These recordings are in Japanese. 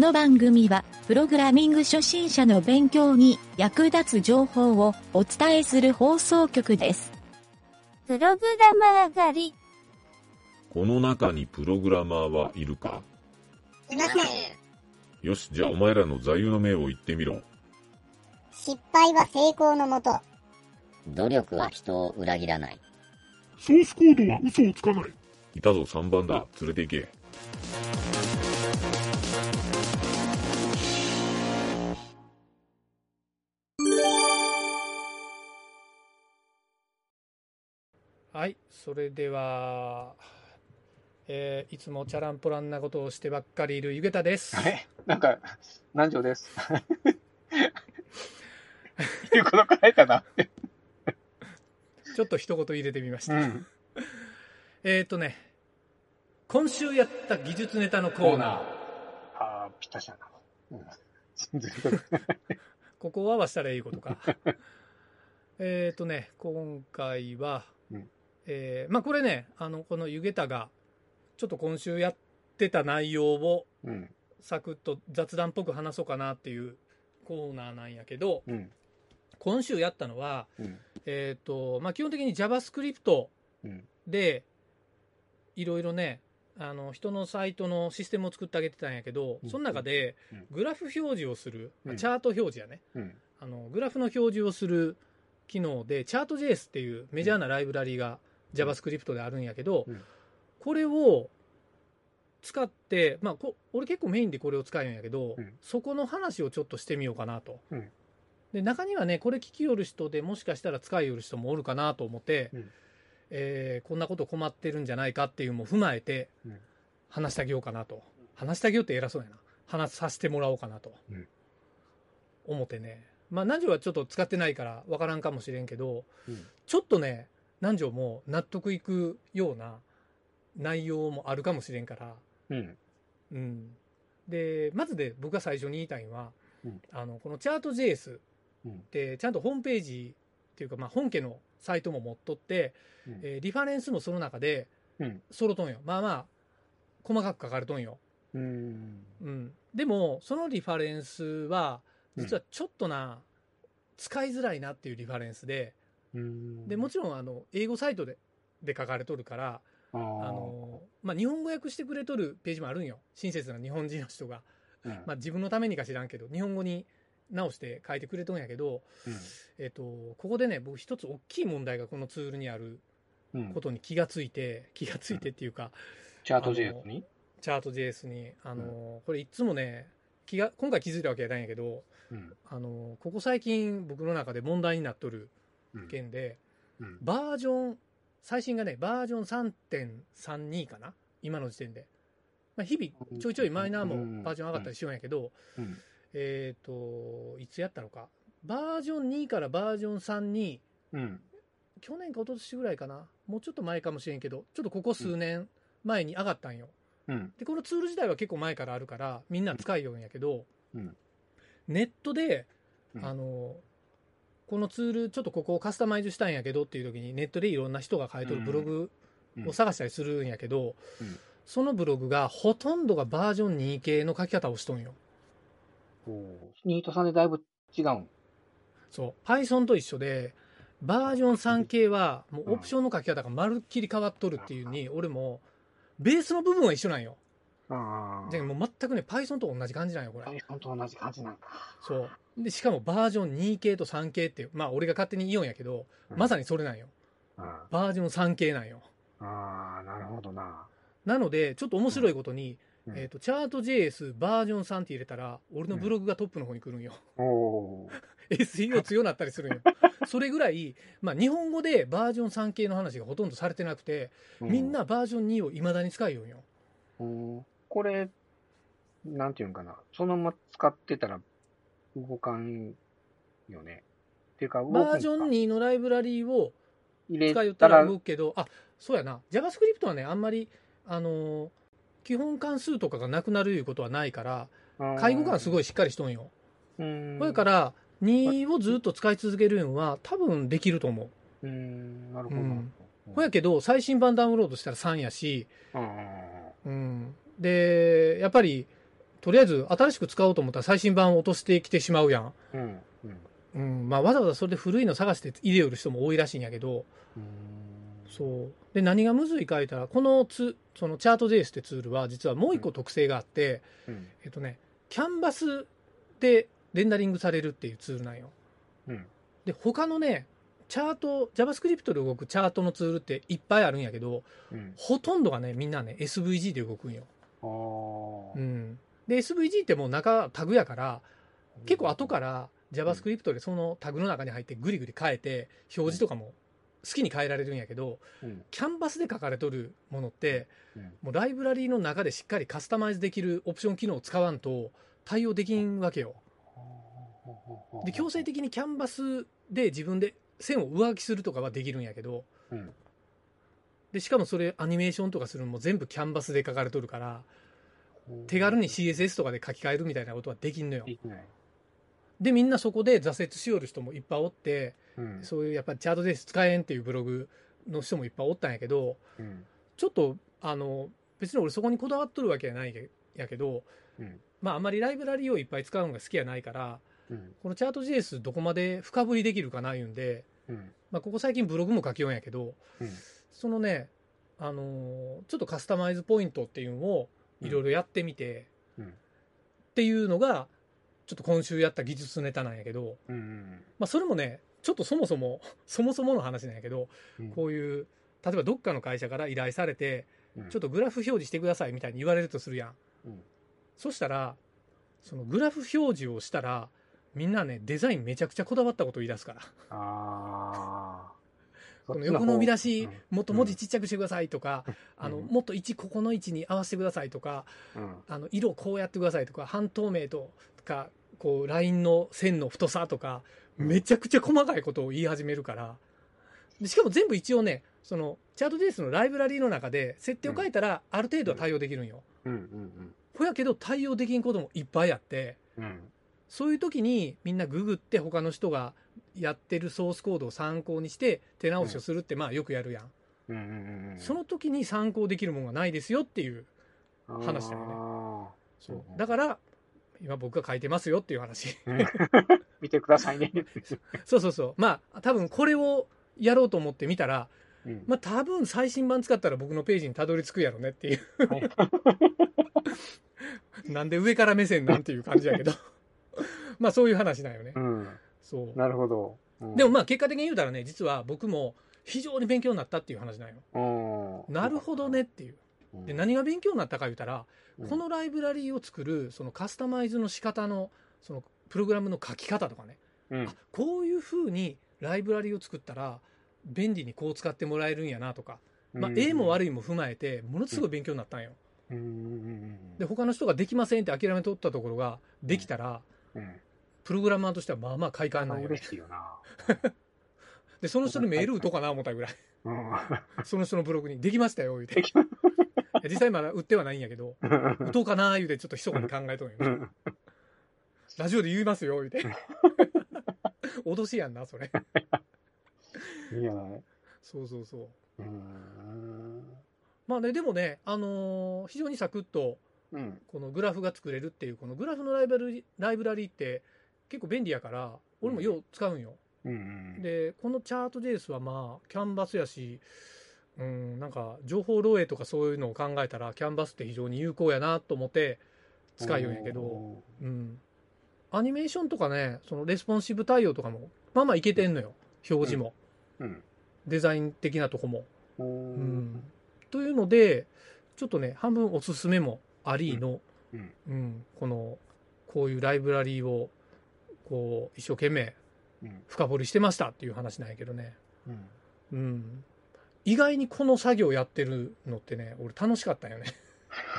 の番組は、プログラミング初心者の勉強に役立つ情報をお伝えする放送局です。プログラマー狩り。この中にプログラマーはいるか？いません。よし、じゃあお前らの座右の銘を言ってみろ。失敗は成功のもと。努力は人を裏切らない。ソースコードは嘘をつかない。いたぞ3番だ。連れて行け。はい、それでは、えーいつもチャランポランなことをしてばっかりいるゆげたです。あれ？なんか、南條です。いうことな。ちょっと一言入れてみました。うん。えっ、とね、今週やった技術ネタのコーナー。ああ、ぴったしやな。うん。こ とここは合わせたらいいことか。えっとね、今回は、うんえーまあこれね、あの、このゆげたが、ちょっと今週やってた内容をうん。サクッと雑談っぽく話そうかなっていうコーナーなんやけど、うん。今週やったのは、うん。えっ、と、まあ基本的に JavaScript うん。で、いろいろね、あの、人のサイトのシステムを作ってあげてたんやけど、うんその中でうん、グラフ表示をする、うんチャート表示やね。うん。あの、グラフの表示をする機能で、チャート JS っていうメジャーなライブラリが JavaScript であるんやけど、うんこれを使って、まあこ、俺結構メインでこれを使うんやけど、うんそこの話をちょっとしてみようかなと。うんで、中にはね、これ聞きよる人でもしかしたら使いよる人もおるかなと思って、うんえーこんなこと困ってるんじゃないかっていうのも踏まえてうん、話してあげようかなと。話してあげようって偉そうやな。話させてもらおうかなと。うん思ってね。まあ、南條はちょっと使ってないから分からんかもしれんけど、うんちょっとね、南條も納得いくような内容もあるかもしれんから、うん。うん。で、まずで僕が最初に言いたいのは、うんあの、このチャート JS うんってちゃんとホームページっていうか、まあ、本家のサイトも持っとって、うんえーリファレンスもその中でうん。揃とんよ。まあまあ、細かく書かれとんよ。うん。うん。でも、そのリファレンスは、実はちょっとな、使いづらいなっていうリファレンスで、うん。で、もちろん、あの、英語サイトで、で書かれとるから、あの、まあ、日本語訳してくれとるページもあるんよ。親切な日本人の人が。うんまあ、自分のためにか知らんけど、日本語に直して書いてくれとんやけど、えっと、ここでね、僕一つ大きい問題がこのツールにあるうん。うんことに気がついて、気がついてっていうか、チャート JS に？チャート JS に、あの、これいつもね、気が、今回気づいたわけじゃないんやけど、うん。あの、ここ最近僕の中で問題になっとるうん。件で、うん。バージョン、最新がね、バージョン3.32かな？今の時点で。まあ、日々、ちょいちょいマイナーもバージョン上がったりしようんやけど、うん。えっ、と、いつやったのか？バージョン2からバージョン3に、うん。去年か一昨年ぐらいかな？もうちょっと前かもしれんけど、ちょっとここ数年前に上がったんよ。うん。で、このツール自体は結構前からあるから、みんな使いようんやけど、うんネットで、うんあの、このツール、ちょっとここをカスタマイズしたんやけどっていう時に、ネットでいろんな人が書いとるブログうんを探したりするんやけど、うんそのブログがほとんどがバージョン2系の書き方をしとんよ。おーニートさんでだいぶ違うん？そう。Python と一緒で、バージョン3系は、もうオプションの書き方がまるっきり変わっとるっていうに、俺も、ベースの部分は一緒なんよ。ああ。じゃあもう全くね、Python と同じ感じなんよ、これ。Python と同じ感じなんか。そう。で、しかもバージョン2系と3系っていう、まあ俺が勝手に言おうんやけど、うんまさにそれなんよ。あバージョン3系なんよ。あー、なるほどな。なので、ちょっと面白いことに、うんえっ、と、チャート JS バージョン3って入れたら、俺のブログがトップの方に来るんよ。SEO 強なったりするんよ。それぐらい、まあ日本語でバージョン3系の話がほとんどされてなくて、みん、なバージョン2を未だに使いよんよ。うんこれ、なんていうんかな。そのまま使ってたら動かんよね。っていうか、動くんかバージョン2のライブラリーを使いたたら、ら動くけど、あ、そうやな。JavaScript はね、あんまり、あのー基本関数とかがなくなるいうことはないから、介護感すごいしっかりしとんよ。い。うん。から、2をずっと使い続けるのは多分できると思う。うん、なるほど。うんほやけど、最新版ダウンロードしたら3やし、うんうん。で、やっぱり、とりあえず新しく使おうと思ったら最新版を落としてきてしまうやん。うん。うん。うん、まあわざわざそれで古いの探して入れよる人も多いらしいんやけど、うんそう。で、何がむずいか言ったら、このツ、そのチャート JS ってツールは実はもう一個特性があって、うん。えっとね、キャンバスでレンダリングされるっていうツールなんよ。うん。で、他のね、チャート、JavaScript で動くチャートのツールっていっぱいあるんやけど、うん。ほとんどがね、みんなね、SVG で動くんよ。うん。で、SVG ってもう中タグやから、結構後から JavaScript でそのタグの中に入ってグリグリ変えて、表示とかも好きに変えられるんやけど、うん。キャンバスで書かれとるものって、うん。もうライブラリーの中でしっかりカスタマイズできるオプション機能を使わんと対応できんわけよ。で、強制的にキャンバスで自分で線を上書きするとかはできるんやけど、うん。で、しかもそれアニメーションとかするのも全部キャンバスで書かれとるから、手軽に CSS とかで書き換えるみたいなことはできんのよ。できない。で、みんなそこで挫折しよる人もいっぱいおって、うん。そういうやっぱりチャートです使えんっていうブログの人もいっぱいおったんやけど、うん。ちょっと、あの、別に俺そこにこだわっとるわけやないけやけど、うん。まああんまりライブラリーをいっぱい使うのが好きやないから、うん。このチャート JS どこまで深掘りできるかな言うんで、うん。まあここ最近ブログも書きようんやけど、うん。そのね、あのーちょっとカスタマイズポイントっていうのをいろいろやってみて、うんっていうのが、ちょっと今週やった技術ネタなんやけど、うん。まあそれもね、ちょっとそもそも、そもそもの話なんやけど、うん。こういう、例えばどっかの会社から依頼されて、うんちょっとグラフ表示してくださいみたいに言われるとするやん。うんそしたら、そのグラフ表示をしたら、みんなね、デザインめちゃくちゃこだわったことを言い出すから。ああ。この横の見出しうん、もっと文字ちっちゃくしてくださいとか、あの、うん。もっと位置ここの位置に合わせてくださいとか、うん。あの、色こうやってくださいとか、半透明とか、こう、ラインの線の太さとか、めちゃくちゃ細かいことを言い始めるから、でしかも全部一応ね、その、チャートデースのライブラリーの中で設定を変えたら、ある程度は対応できるんよ。ほやけど対応できんこともいっぱいあって、うん。そういう時にみんなググって他の人がやってるソースコードを参考にして手直しをするってまあよくやるやん。うん。うん。うん。その時に参考できるものがないですよっていう。話だよねよそううんだから、今僕が書いてますよっていう話。ね。見てくださいね。そうそうそう。まあ多分これをやろうと思ってみたら、うんまあ多分最新版使ったら僕のページにたどり着くやろねっていう。はい なんで上から目線なんていう感じやけど。まあそういう話なんよねう。ん。そう。なるほど。うんでもまあ結果的に言うたらね、実は僕も非常に勉強になったっていう話なんよ。うん。なるほどねっていう。うん。で、何が勉強になったか言うたら、うんこのライブラリーを作る、そのカスタマイズの仕方の、そのプログラムの書き方とかね、うんあこういう風にライブラリーを作ったら、便利にこう使ってもらえるんやなとか、まあ、A も悪いも踏まえて、ものすごい勉強になったんよ。うんで、他の人ができませんって諦めとったところが、できたら、うん。うん。プログラマーとしてはまあまあ快感なんよね嬉。しいよな。で、その人にメール打とうかな思ったぐらい。うん。その人のブログに、できましたよ、言うて。実際まだ売ってはないんやけど、打とうかな、言うて、ちょっと密かに考えとんよ。うんラジオで言いますよ、言うて。脅しやんな、それ。いいじゃないそうそうそう。うん。まあね、でもね、あのー非常にサクッと、うん。このグラフが作れるっていう、このグラフのライブラリライブラリーって結構便利やから、俺もよう使うんよ。うん。で、このチャート JS はまあ、キャンバスやし、うん、なんか、情報漏洩とかそういうのを考えたら、キャンバスって非常に有効やなと思って使いようんやけど、うん。アニメーションとかね、そのレスポンシブ対応とかも、まあまあいけてんのよ。表示も。うん。デザイン的なとこも。ううんん。というので、ちょっとね、半分おすすめもありの、うん。うん、この、こういうライブラリーを、こう、一生懸命うん。深掘りしてましたっていう話なんやけどね。うん。うん。意外にこの作業やってるのってね、俺楽しかったんよね。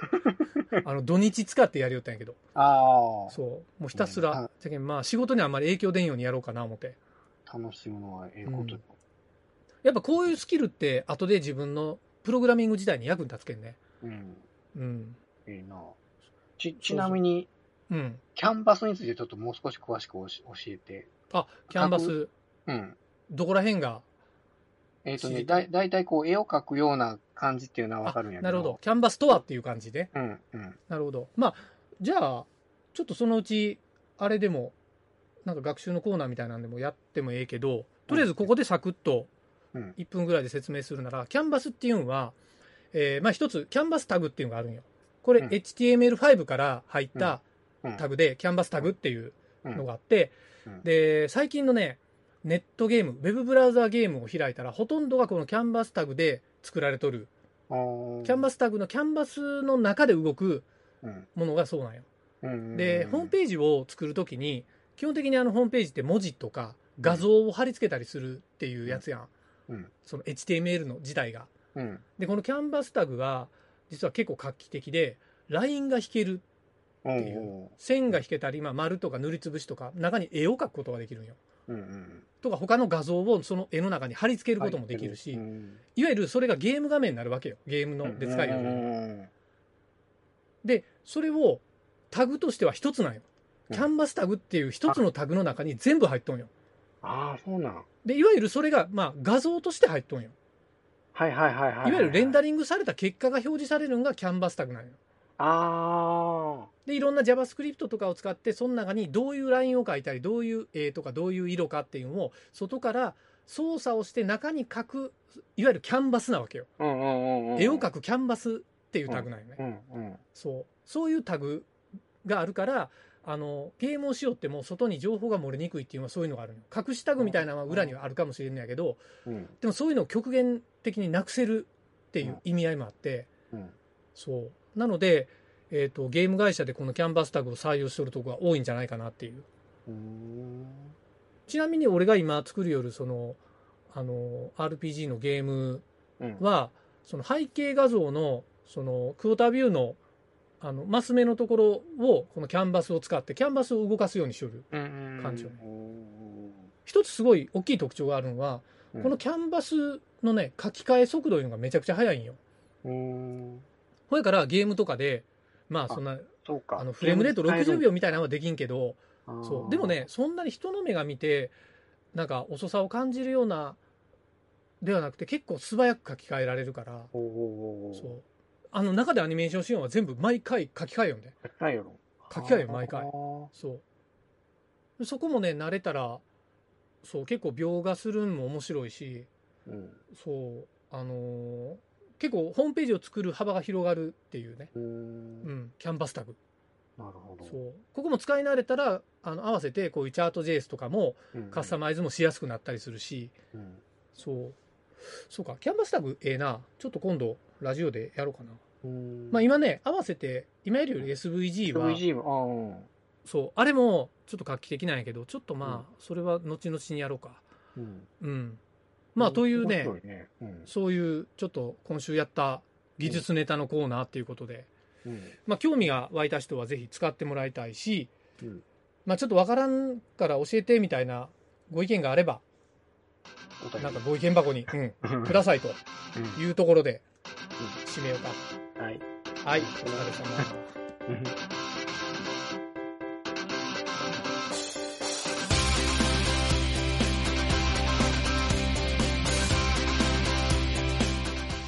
あの、土日使ってやりよったんやけど。ああ。そう。もうひたすら、まあ仕事にあんまり影響出んようにやろうかな思って。楽しむのはええことよ。やっぱこういうスキルって後で自分のプログラミング時代に役に立つけんね。うん。うん。いいな。ち、ちなみに、うん。キャンバスについてちょっともう少し詳しく教えて。あ、キャンバス、うん。どこら辺が？えっ、とね、だい、だいたいこう、絵を描くような感じっていうのはわあかるんやけど。なるほど。。キャンバスとはっていう感じで？うん、うん。なるほど。まあ、じゃあ、ちょっとそのうち、あれでも、なんか学習のコーナーみたいなんでもやってもええけど、とりあえずここでサクッとうん。1分ぐらいで説明するなら、キャンバスっていうのは、えーまあ一つ、キャンバスタグっていうのがあるんよ。これ、うん HTML5 から入ったうんタグで、キャンバスタグっていううんのがあって、うんで、最近のね、ネットゲーム、ウェブブラウザーゲームを開いたら、ほとんどがこのキャンバスタグで作られとる。キャンバスタグのキャンバスの中で動くうんものがそうなんよ。うんで、ホームページを作るときに、基本的にあのホームページって文字とか画像を貼り付けたりするっていうやつやん。うんその HTML の自体が。うん。で、このキャンバスタグが実は結構画期的で、ラインが引ける、うんっていう線が引けたり、まあ、丸とか塗りつぶしとか、中に絵を描くことができるんよ。うんうん。とか、他の画像をその絵の中に貼り付けることもできるし、うんいわゆるそれがゲーム画面になるわけよ。ゲームので使えるよううに。んで、それをタグとしては一つなんよ。うんキャンバスタグっていう一つのタグの中に全部入っとんよ。ああ、そうなん。で、いわゆるそれが、まあ、画像として入っとんよ。はいはいはいはい。いわゆるレンダリ。リングされた結果が表示されるのがキャンバスタグなんよ。あで、いろんな JavaScript とかを使って、その中にどういうラインを書いたり、どういう絵とか、どういう色かっていうのを、外から操作をして中に書く、いわゆるキャンバスなわけよ。あ。うんうんうんうん。絵を描くキャンバスっていうタグなんよね。うんうん。そう。そういうタグがあるから、あの、ゲームをしよっても外に情報が漏れにくいっていうのはそういうのがあるのよ。隠しタグみたいなのは裏にはあるかもしれんのやけど、うんでもそういうのを極限的になくせるっていう意味合いもあって、うん。そう。なので、えっ、と、ゲーム会社でこのキャンバスタグを採用してるとこが多いんじゃないかなっていう。うん。ちなみに俺が今作るよるその、あの、RPG のゲームうん。は、その背景画像の、その、クォータービューの、あの、マス目のところを、このキャンバスを使って、キャンバスを動かすようにしよる。うん感じよねうん一つすごい大きい特徴があるのは、うんこのキャンバスのね、書き換え速度いうのがめちゃくちゃ速いんよ。うん。ほやからゲームとかで、まあそんな。あのフレームレート60秒みたいなのはできんけど、そう。でもね、、そんなに人の目が見て、なんか遅さを感じるような、ではなくて結構素早く書き換えられるから、そう。あの中でアニメーションシーンは全部毎回書き換えよんで。ないやろ。書き換えよ毎回そう。そこもね、慣れたら、そう、結構描画するんも面白いし、うん。そう、あのー結構ホームページを作る幅が広がるっていうね、う。うんん、キャンバスタグ。なるほど。そう。ここも使い慣れたら、あの、合わせてこういうチャート JS とかもうんカスタマイズもしやすくなったりするし、うんそう。そうか、キャンバスタグええな。ちょっと今度、ラジオでやろうかな。うんまあ今ね、合わせて、今やるより SVG は、VG も、そう、あれもちょっと画期的なんやけど、ちょっとまあ、それは後々にやろうか。ああ、うん。うん。まあ、というね、ね。うん。そういう、ちょっと今週やった技術ネタのコーナーっていうことで、うん。まあ、興味が湧いた人はぜひ使ってもらいたいし、うんまあ、ちょっとわからんから教えてみたいなご意見があれば、なんかご意見箱に、くださいとうんいうところで、締めようか。はい。はい、お疲れ様。